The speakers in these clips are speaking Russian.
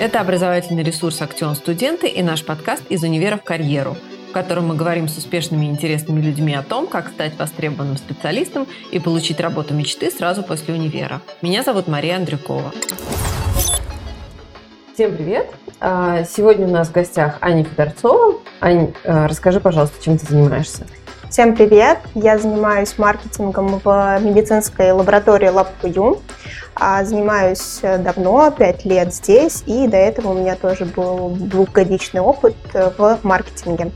Это образовательный ресурс «Актион Студенты» и наш подкаст «Из универа в карьеру», в котором мы говорим с успешными и интересными людьми о том, как стать востребованным специалистом и получить работу мечты сразу после универа. Меня зовут Мария Андрюкова. Всем привет! А, сегодня у нас в гостях Аня Федорцова. Ань, а, расскажи, пожалуйста, чем ты занимаешься? Всем привет! Я занимаюсь маркетингом в медицинской лаборатории LabQU. А, занимаюсь давно, 5 лет здесь, и до этого у меня тоже был двухгодичный опыт в маркетинге.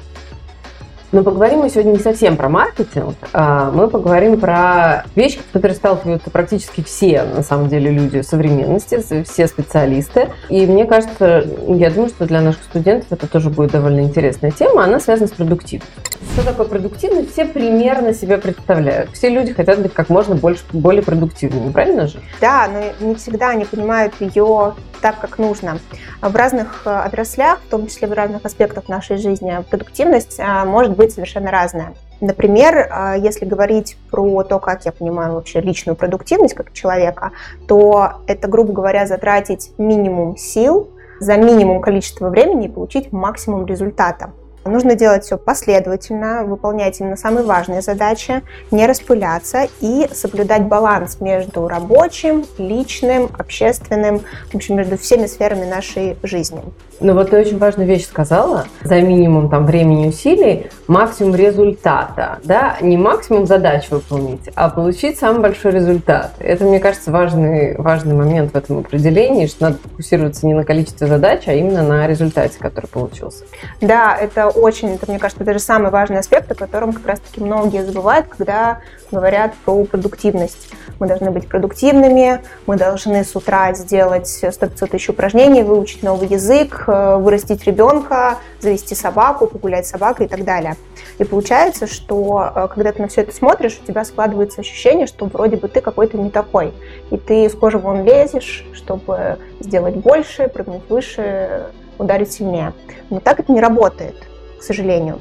Но поговорим мы сегодня не совсем про маркетинг, а мы поговорим про вещи, с которыми сталкиваются практически все, на самом деле, люди современности, все специалисты. И мне кажется, я думаю, что для наших студентов это тоже будет довольно интересная тема. Она связана с продуктивностью. Что такое продуктивность? Все примерно себе представляют. Все люди хотят быть как можно больше, более продуктивными, правильно же? Да, но не всегда они понимают ее так, как нужно. В разных э, отраслях, в том числе в разных аспектах нашей жизни, продуктивность э, может быть совершенно разная. Например, э, если говорить про то, как я понимаю вообще личную продуктивность как человека, то это, грубо говоря, затратить минимум сил за минимум количества времени и получить максимум результата. Нужно делать все последовательно, выполнять именно самые важные задачи, не распыляться и соблюдать баланс между рабочим, личным, общественным, в общем, между всеми сферами нашей жизни. Ну вот ты очень важную вещь сказала. За минимум там времени и усилий максимум результата. Да? Не максимум задач выполнить, а получить самый большой результат. Это, мне кажется, важный, важный момент в этом определении, что надо фокусироваться не на количестве задач, а именно на результате, который получился. Да, это очень, это, мне кажется, даже самый важный аспект, о котором как раз-таки многие забывают, когда говорят про продуктивность. Мы должны быть продуктивными, мы должны с утра сделать 100-500 тысяч упражнений, выучить новый язык, э, вырастить ребенка, завести собаку, погулять с собакой и так далее. И получается, что э, когда ты на все это смотришь, у тебя складывается ощущение, что вроде бы ты какой-то не такой. И ты из кожи вон лезешь, чтобы сделать больше, прыгнуть выше, ударить сильнее. Но так это не работает сожалению.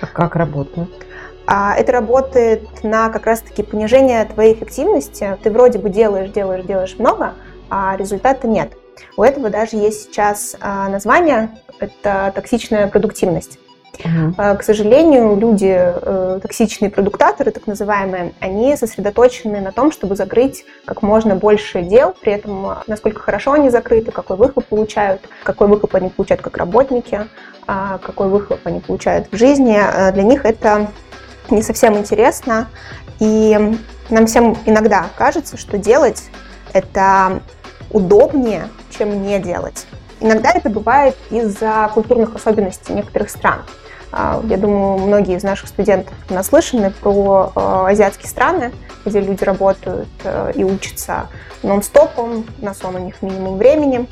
А как работает? А это работает на как раз-таки понижение твоей эффективности. Ты вроде бы делаешь, делаешь, делаешь много, а результата нет. У этого даже есть сейчас а, название, это токсичная продуктивность. Uh-huh. К сожалению, люди, э, токсичные продуктаторы, так называемые, они сосредоточены на том, чтобы закрыть как можно больше дел, при этом а, насколько хорошо они закрыты, какой выхлоп получают, какой выхлоп они получают как работники, а, какой выхлоп они получают в жизни. Для них это не совсем интересно, и нам всем иногда кажется, что делать это удобнее, чем не делать. Иногда это бывает из-за культурных особенностей некоторых стран. А, я думаю, многие из наших студентов наслышаны про а, азиатские страны, где люди работают э, и учатся нон-стопом, на сон у них минимум времени.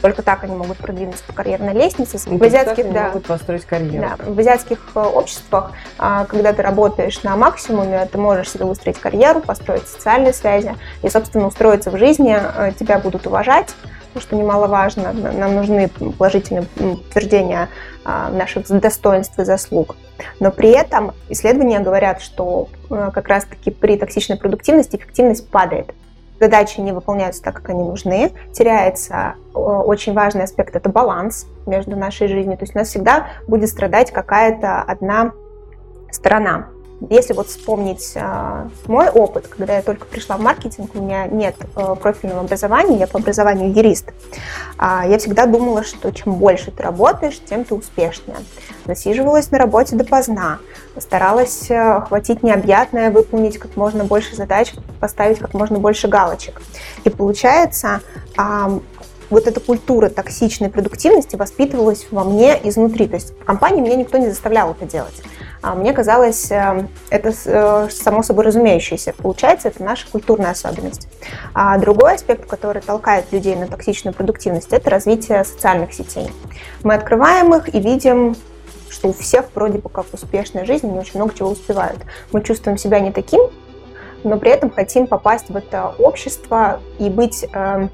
Только так они могут продвинуться по карьерной лестнице. в азиатских, да, могут построить карьеру. Да, в азиатских э, обществах, а, когда ты работаешь на максимуме, ты можешь себе выстроить карьеру, построить социальные связи и, собственно, устроиться в жизни, э, тебя будут уважать, что немаловажно. Нам нужны положительные подтверждения а, наших достоинств и заслуг. Но при этом исследования говорят, что э, как раз-таки при токсичной продуктивности эффективность падает задачи не выполняются так, как они нужны, теряется э, очень важный аспект, это баланс между нашей жизнью. То есть у нас всегда будет страдать какая-то одна сторона. Если вот вспомнить э, мой опыт, когда я только пришла в маркетинг, у меня нет э, профильного образования, я по образованию юрист, э, я всегда думала, что чем больше ты работаешь, тем ты успешнее. Засиживалась на работе допоздна, старалась э, охватить необъятное, выполнить как можно больше задач, поставить как можно больше галочек. И получается, э, вот эта культура токсичной продуктивности воспитывалась во мне изнутри. То есть в компании меня никто не заставлял это делать. А мне казалось, э, это э, само собой разумеющееся. Получается, это наша культурная особенность. А другой аспект, который толкает людей на токсичную продуктивность, это развитие социальных сетей. Мы открываем их и видим что у всех вроде бы как успешная жизнь, они очень много чего успевают. Мы чувствуем себя не таким, но при этом хотим попасть в это общество и быть э,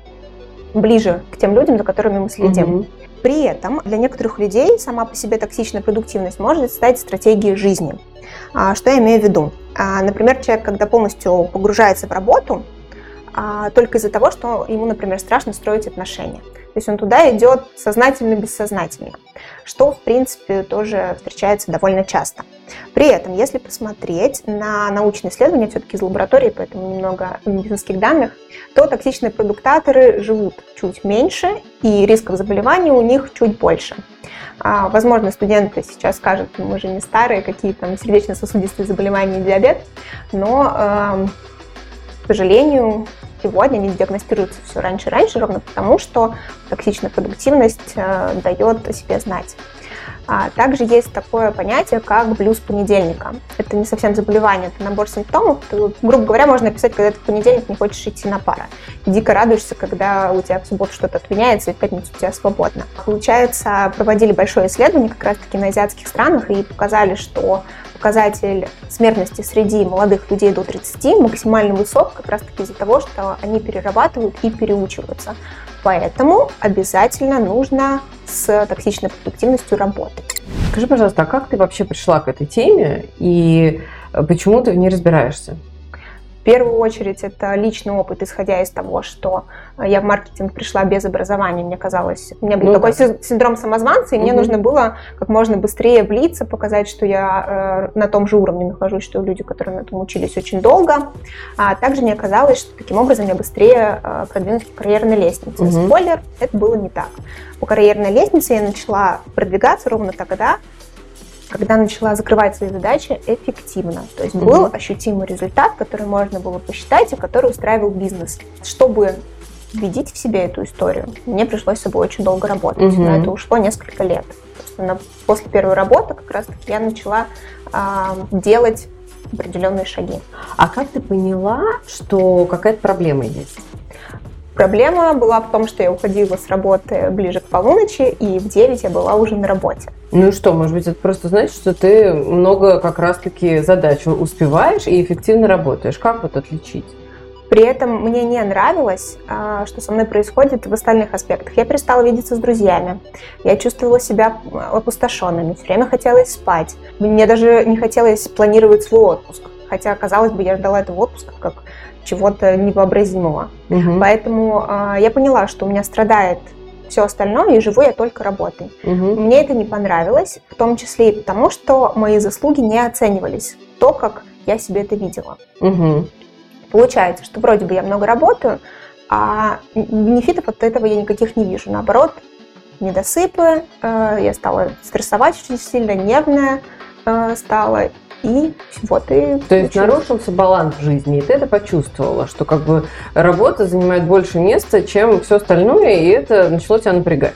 ближе к тем людям, за которыми мы следим. Угу. При этом для некоторых людей сама по себе токсичная продуктивность может стать стратегией жизни. А, что я имею в виду? А, например, человек, когда полностью погружается в работу, а, только из-за того, что ему, например, страшно строить отношения. То есть он туда идет сознательно-бессознательно, что, в принципе, тоже встречается довольно часто. При этом, если посмотреть на научные исследования, все-таки из лаборатории, поэтому немного медицинских данных, то токсичные продуктаторы живут чуть меньше, и рисков заболеваний у них чуть больше. А, возможно, студенты сейчас скажут, мы же не старые, какие там сердечно-сосудистые заболевания и диабет, но, э, к сожалению, сегодня они диагностируются все раньше и раньше, ровно потому, что токсичная продуктивность э, дает о себе знать. А также есть такое понятие, как блюз понедельника. Это не совсем заболевание, это набор симптомов. Ты, грубо говоря, можно описать, когда ты в понедельник не хочешь идти на пара. И дико радуешься, когда у тебя в субботу что-то отменяется, и в пятницу у тебя свободно. Получается, проводили большое исследование как раз-таки на азиатских странах и показали, что показатель смертности среди молодых людей до 30 максимально высок как раз-таки из-за того, что они перерабатывают и переучиваются. Поэтому обязательно нужно с токсичной продуктивностью работать. Скажи, пожалуйста, а как ты вообще пришла к этой теме и почему ты в ней разбираешься? В первую очередь это личный опыт, исходя из того, что я в маркетинг пришла без образования. Мне казалось, у меня был ну, такой да. синдром самозванца, и угу. мне нужно было как можно быстрее влиться, показать, что я э, на том же уровне нахожусь, что люди, которые на этом учились очень долго. А также мне казалось, что таким образом я быстрее э, продвинусь по карьерной лестнице. Угу. Спойлер, это было не так. По карьерной лестнице я начала продвигаться ровно тогда, когда начала закрывать свои задачи эффективно. То есть mm-hmm. был ощутимый результат, который можно было посчитать и который устраивал бизнес. Чтобы убедить в себе эту историю, мне пришлось с собой очень долго работать. Mm-hmm. На это ушло несколько лет. Собственно, после первой работы как раз я начала э, делать определенные шаги. А как ты поняла, что какая-то проблема есть? Проблема была в том, что я уходила с работы ближе к полуночи, и в 9 я была уже на работе. Ну и что, может быть, это просто значит, что ты много как раз-таки задач успеваешь и эффективно работаешь. Как вот отличить? При этом мне не нравилось, а, что со мной происходит в остальных аспектах. Я перестала видеться с друзьями. Я чувствовала себя опустошенными. Все время хотелось спать. Мне даже не хотелось планировать свой отпуск. Хотя, казалось бы, я ждала этого отпуска как чего-то невообразимого. Угу. Поэтому э, я поняла, что у меня страдает все остальное, и живу я только работой. Угу. Мне это не понравилось, в том числе и потому, что мои заслуги не оценивались, то, как я себе это видела. Угу. Получается, что вроде бы я много работаю, а бенефитов от этого я никаких не вижу. Наоборот, недосыпы, э, я стала стрессовать очень сильно, нервная э, стала, и вот и... То есть нарушился баланс в жизни, и ты это почувствовала, что как бы работа занимает больше места, чем все остальное, и это начало тебя напрягать.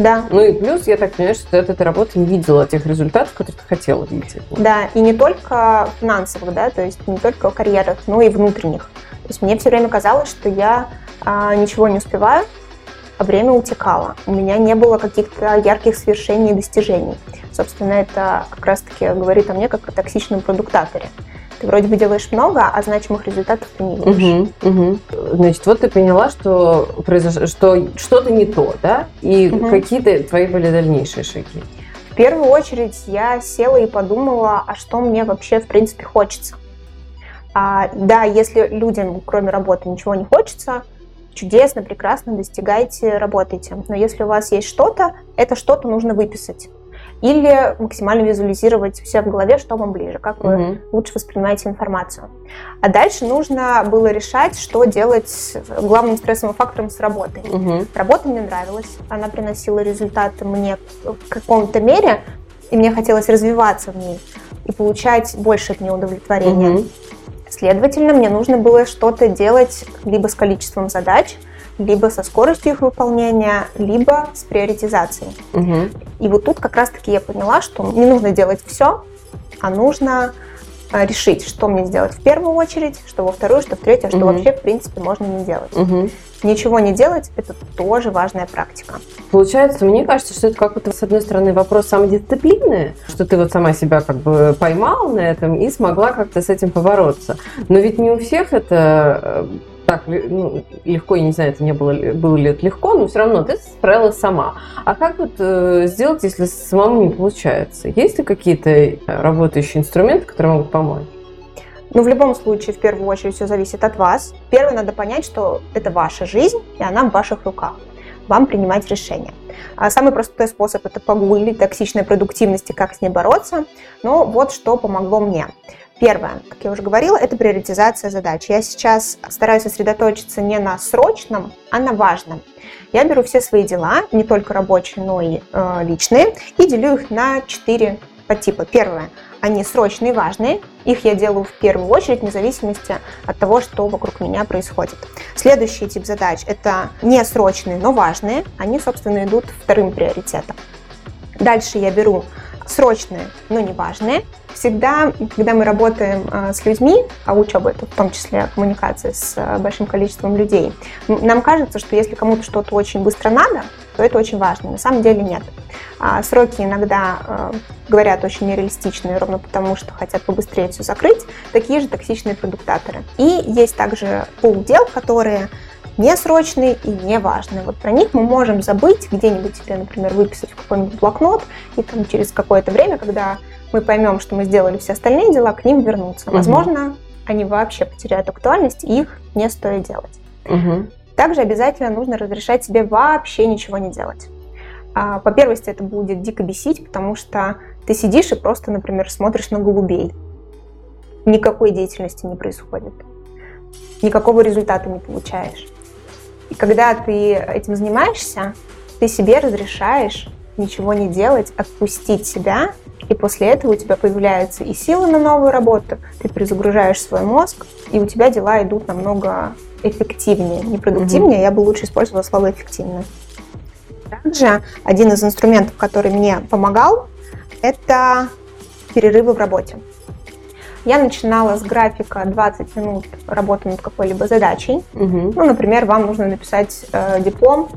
Да. Ну и плюс, я так понимаю, что ты от этой работы не видела тех результатов, которые ты хотела видеть. Да, и не только финансовых, да, то есть не только карьерах, но и внутренних. То есть мне все время казалось, что я а, ничего не успеваю, а время утекало. У меня не было каких-то ярких свершений и достижений. Собственно, это как раз-таки говорит о мне как о токсичном продуктаторе. Ты вроде бы делаешь много, а значимых результатов ты не видишь. Угу, угу. Значит, вот ты поняла, что, произош... что что-то не то, да? И угу. какие-то твои были дальнейшие шаги? В первую очередь я села и подумала, а что мне вообще в принципе хочется. А, да, если людям, кроме работы, ничего не хочется, чудесно, прекрасно, достигайте, работайте. Но если у вас есть что-то, это что-то нужно выписать. Или максимально визуализировать все в голове, что вам ближе, как вы угу. лучше воспринимаете информацию. А дальше нужно было решать, что делать с главным стрессовым фактором с работой. Угу. Работа мне нравилась, она приносила результаты мне в каком-то мере, и мне хотелось развиваться в ней и получать больше от нее удовлетворения. Угу. Следовательно, мне нужно было что-то делать либо с количеством задач, либо со скоростью их выполнения, либо с приоритизацией. Угу. И вот тут как раз-таки я поняла, что не нужно делать все, а нужно э, решить, что мне сделать в первую очередь, что во вторую, что в третью, а что угу. вообще, в принципе, можно не делать. Угу. Ничего не делать – это тоже важная практика. Получается, мне кажется, что это как-то, с одной стороны, вопрос самодисциплины, что ты вот сама себя как бы поймала на этом и смогла как-то с этим побороться. Но ведь не у всех это э, так ну, легко, я не знаю, это не было, было ли это легко, но все равно ты справилась сама. А как вот э, сделать, если самому не получается? Есть ли какие-то работающие инструменты, которые могут помочь? Но в любом случае, в первую очередь, все зависит от вас. Первое, надо понять, что это ваша жизнь, и она в ваших руках. Вам принимать решения. А самый простой способ – это погуглить токсичной продуктивности, как с ней бороться. Но вот что помогло мне. Первое, как я уже говорила, это приоритизация задач. Я сейчас стараюсь сосредоточиться не на срочном, а на важном. Я беру все свои дела, не только рабочие, но и э, личные, и делю их на четыре подтипа. Первое, они срочные, важные. Их я делаю в первую очередь, вне зависимости от того, что вокруг меня происходит. Следующий тип задач – это не срочные, но важные. Они, собственно, идут вторым приоритетом. Дальше я беру срочные, но не важные. Всегда, когда мы работаем э, с людьми, а учеба это в том числе коммуникация с э, большим количеством людей, нам кажется, что если кому-то что-то очень быстро надо, то это очень важно. На самом деле нет. А сроки иногда э, говорят очень нереалистичные, ровно потому, что хотят побыстрее все закрыть. Такие же токсичные продуктаторы. И есть также пул дел, которые не срочные и не важные. Вот про них мы можем забыть, где-нибудь себе, например, выписать в какой-нибудь блокнот, и там через какое-то время, когда мы поймем, что мы сделали все остальные дела, к ним вернуться. Угу. Возможно, они вообще потеряют актуальность, и их не стоит делать. Угу. Также обязательно нужно разрешать себе вообще ничего не делать. А, по первости, это будет дико бесить, потому что ты сидишь и просто, например, смотришь на голубей. Никакой деятельности не происходит. Никакого результата не получаешь. И когда ты этим занимаешься, ты себе разрешаешь ничего не делать, отпустить себя, и после этого у тебя появляются и силы на новую работу, ты перезагружаешь свой мозг, и у тебя дела идут намного эффективнее. Не продуктивнее, mm-hmm. я бы лучше использовала слово эффективно. Также один из инструментов, который мне помогал, это перерывы в работе. Я начинала с графика 20 минут работы над какой-либо задачей. Угу. Ну, например, вам нужно написать э, диплом.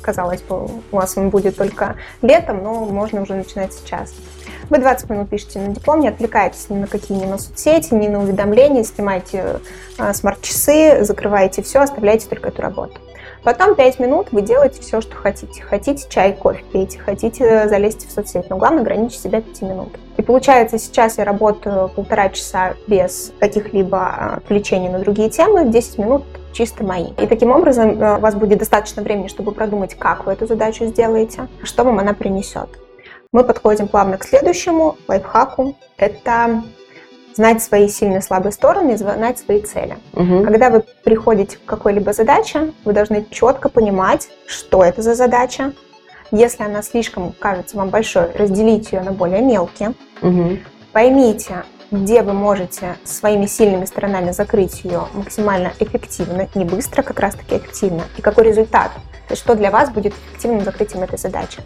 Казалось бы, у вас он будет только летом, но можно уже начинать сейчас. Вы 20 минут пишете на диплом, не отвлекаетесь ни на какие ни на соцсети, ни на уведомления, снимаете э, смарт-часы, закрываете все, оставляете только эту работу. Потом 5 минут вы делаете все, что хотите. Хотите чай, кофе пейте, хотите залезть в соцсеть, но главное ограничить себя 5 минут. И получается, сейчас я работаю полтора часа без каких-либо отвлечений на другие темы, 10 минут чисто мои. И таким образом э, у вас будет достаточно времени, чтобы продумать, как вы эту задачу сделаете, что вам она принесет. Мы подходим плавно к следующему лайфхаку. Это знать свои сильные слабые стороны знать свои цели. Угу. Когда вы приходите к какой-либо задаче, вы должны четко понимать, что это за задача. Если она слишком кажется вам большой, разделите ее на более мелкие. Угу. Поймите, где вы можете своими сильными сторонами закрыть ее максимально эффективно, не быстро, как раз таки эффективно, и какой результат то есть что для вас будет эффективным закрытием этой задачи.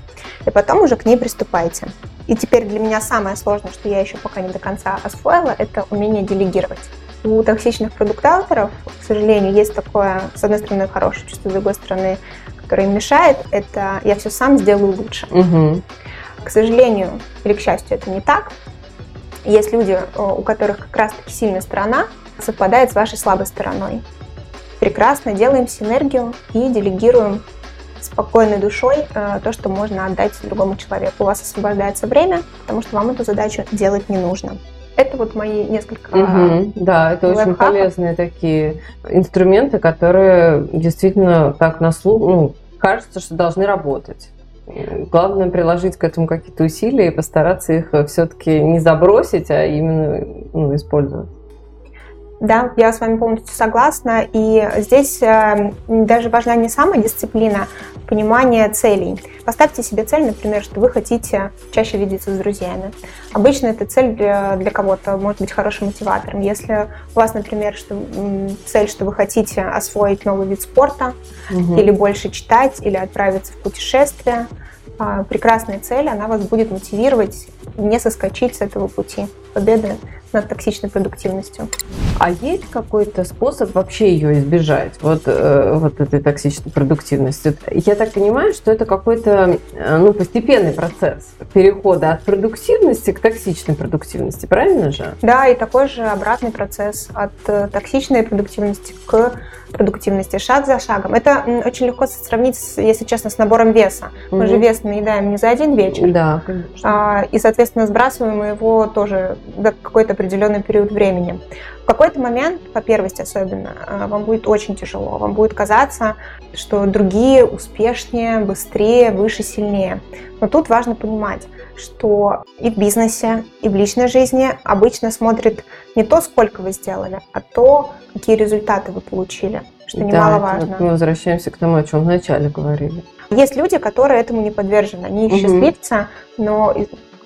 И потом уже к ней приступайте. И теперь для меня самое сложное, что я еще пока не до конца освоила, это умение делегировать. У токсичных продуктаторов, к сожалению, есть такое, с одной стороны, хорошее чувство, с другой стороны, которое им мешает, это я все сам сделаю лучше. Угу. К сожалению или к счастью, это не так. Есть люди, у которых как раз-таки сильная сторона совпадает с вашей слабой стороной прекрасно делаем синергию и делегируем спокойной душой э, то, что можно отдать другому человеку. У вас освобождается время, потому что вам эту задачу делать не нужно. Это вот мои несколько. Угу, да, это очень полезные такие инструменты, которые действительно так на слух, ну, кажется, что должны работать. Главное приложить к этому какие-то усилия и постараться их все-таки не забросить, а именно ну, использовать. Да, я с вами полностью согласна. И здесь э, даже важна не самодисциплина, понимание целей. Поставьте себе цель, например, что вы хотите чаще видеться с друзьями. Обычно эта цель для, для кого-то может быть хорошим мотиватором. Если у вас, например, что, цель, что вы хотите освоить новый вид спорта, угу. или больше читать, или отправиться в путешествие, а, прекрасная цель, она вас будет мотивировать не соскочить с этого пути победы над токсичной продуктивностью. А есть какой-то способ вообще ее избежать, вот, э, вот этой токсичной продуктивности? Я так понимаю, что это какой-то э, ну, постепенный процесс перехода от продуктивности к токсичной продуктивности, правильно же? Да, и такой же обратный процесс от э, токсичной продуктивности к продуктивности, шаг за шагом. Это очень легко сравнить, если честно, с набором веса. Мы угу. же вес наедаем не за один вечер. Да, конечно. А, и, соответственно, сбрасываем его тоже до какой-то определенный период времени. В какой-то момент, по первости особенно, э, вам будет очень тяжело. Вам будет казаться, что другие успешнее, быстрее, выше, сильнее. Но тут важно понимать, что и в бизнесе, и в личной жизни обычно смотрит не то, сколько вы сделали, а то, какие результаты вы получили, что да, немаловажно. Вот мы возвращаемся к тому, о чем вначале говорили. Есть люди, которые этому не подвержены. Они угу. счастливцы, но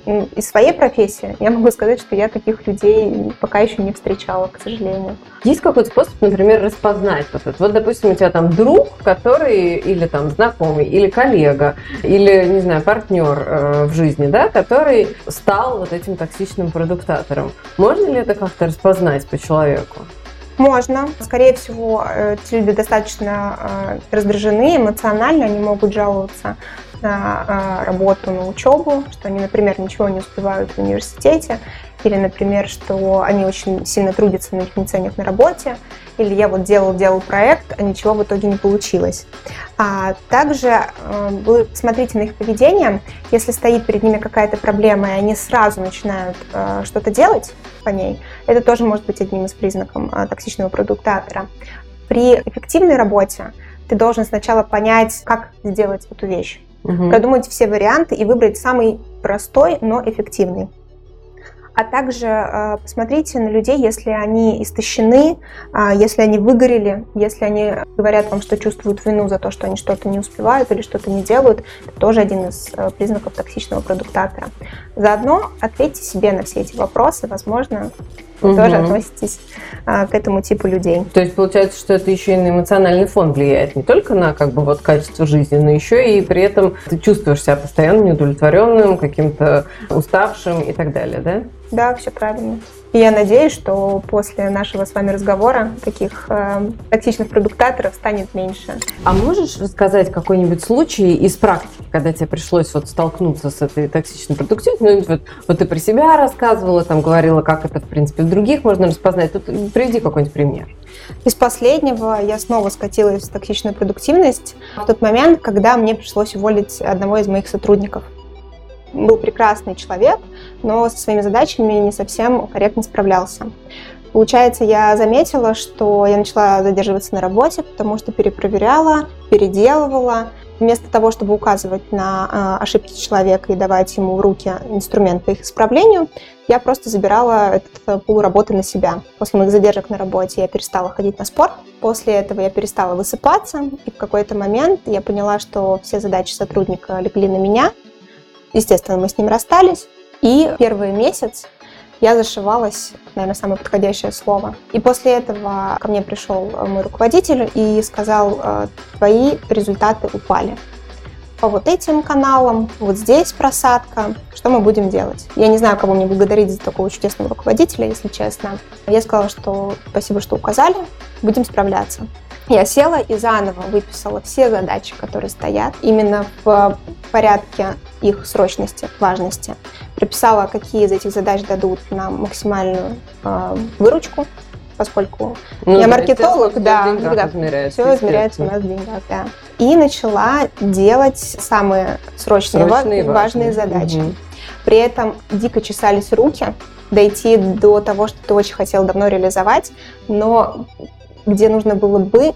из своей профессии я могу сказать, что я таких людей пока еще не встречала, к сожалению. Есть какой-то способ, например, распознать вот это? Вот, допустим, у тебя там друг, который или там знакомый, или коллега, или, не знаю, партнер э, в жизни, да, который стал вот этим токсичным продуктатором. Можно ли это как-то распознать по человеку? Можно. Скорее всего, эти люди достаточно э, раздражены эмоционально, они могут жаловаться на а, работу, на учебу, что они, например, ничего не успевают в университете, или, например, что они очень сильно трудятся, но их не ценят на работе, или я вот делал, делал проект, а ничего в итоге не получилось. А также э, вы смотрите на их поведение, если стоит перед ними какая-то проблема, и они сразу начинают э, что-то делать по ней, это тоже может быть одним из признаков э, токсичного продуктатора. При эффективной работе ты должен сначала понять, как сделать эту вещь угу. продумать все варианты и выбрать самый простой, но эффективный. А также э, посмотрите на людей, если они истощены, э, если они выгорели, если они говорят вам, что чувствуют вину за то, что они что-то не успевают или что-то не делают, это тоже один из э, признаков токсичного продуктатора. Заодно ответьте себе на все эти вопросы, возможно, вы угу. тоже относитесь а, к этому типу людей. То есть получается, что это еще и на эмоциональный фон влияет, не только на как бы вот качество жизни, но еще и при этом ты чувствуешь себя постоянно неудовлетворенным, каким-то уставшим и так далее, да? Да, все правильно. И я надеюсь, что после нашего с вами разговора таких э, токсичных продуктаторов станет меньше. А можешь рассказать какой-нибудь случай из практики, когда тебе пришлось вот столкнуться с этой токсичной продуктивностью? Ну, вот, вот ты про себя рассказывала, там говорила, как это, в принципе, в других можно распознать. Тут приведи какой-нибудь пример. Из последнего я снова скатилась в токсичную продуктивность в тот момент, когда мне пришлось уволить одного из моих сотрудников был прекрасный человек, но со своими задачами не совсем корректно справлялся. Получается, я заметила, что я начала задерживаться на работе, потому что перепроверяла, переделывала. Вместо того, чтобы указывать на э, ошибки человека и давать ему в руки инструмент по их исправлению, я просто забирала этот э, пул работы на себя. После моих задержек на работе я перестала ходить на спорт. После этого я перестала высыпаться. И в какой-то момент я поняла, что все задачи сотрудника легли на меня. Естественно, мы с ним расстались. И первый месяц я зашивалась, наверное, самое подходящее слово. И после этого ко мне пришел мой руководитель и сказал, «Э, твои результаты упали. По вот этим каналам, вот здесь просадка, что мы будем делать? Я не знаю, кого мне благодарить за такого чудесного руководителя, если честно. Я сказала, что спасибо, что указали, будем справляться. Я села и заново выписала все задачи, которые стоят, именно в порядке их срочности, важности. Прописала, какие из этих задач дадут нам максимальную э, выручку, поскольку ну, я маркетолог, да, да измеряется, все измеряется у нас в деньгах, да. И начала делать самые срочные, срочные важные, важные задачи. Угу. При этом дико чесались руки, дойти до того, что ты очень хотел давно реализовать, но где нужно было бы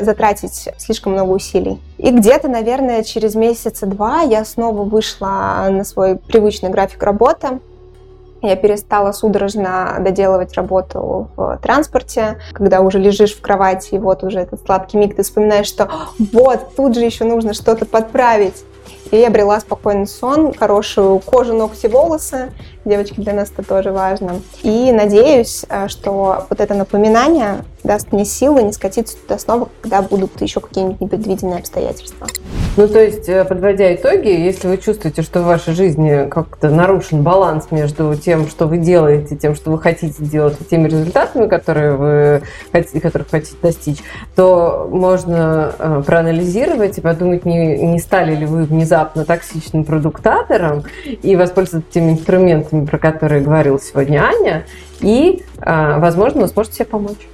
затратить слишком много усилий. И где-то, наверное, через месяца два я снова вышла на свой привычный график работы. Я перестала судорожно доделывать работу в транспорте, когда уже лежишь в кровати, и вот уже этот сладкий миг, ты вспоминаешь, что вот, тут же еще нужно что-то подправить. И я обрела спокойный сон, хорошую кожу, ногти, волосы. Девочки, для нас это тоже важно. И надеюсь, э, что вот это напоминание даст мне силы не скатиться туда снова, когда будут еще какие-нибудь непредвиденные обстоятельства. Ну, то есть, э, подводя итоги, если вы чувствуете, что в вашей жизни как-то нарушен баланс между тем, что вы делаете, тем, что вы хотите делать, и теми результатами, которые вы хотите, которых хотите достичь, то можно э, проанализировать и подумать, не, не стали ли вы внезапно токсичным продуктатором и воспользоваться теми инструментами, про которые говорила сегодня Аня, и, э, возможно, вы сможете себе помочь.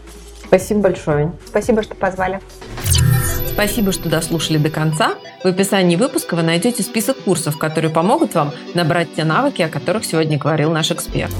Спасибо большое. Спасибо, что позвали. Спасибо, что дослушали до конца. В описании выпуска вы найдете список курсов, которые помогут вам набрать те навыки, о которых сегодня говорил наш эксперт.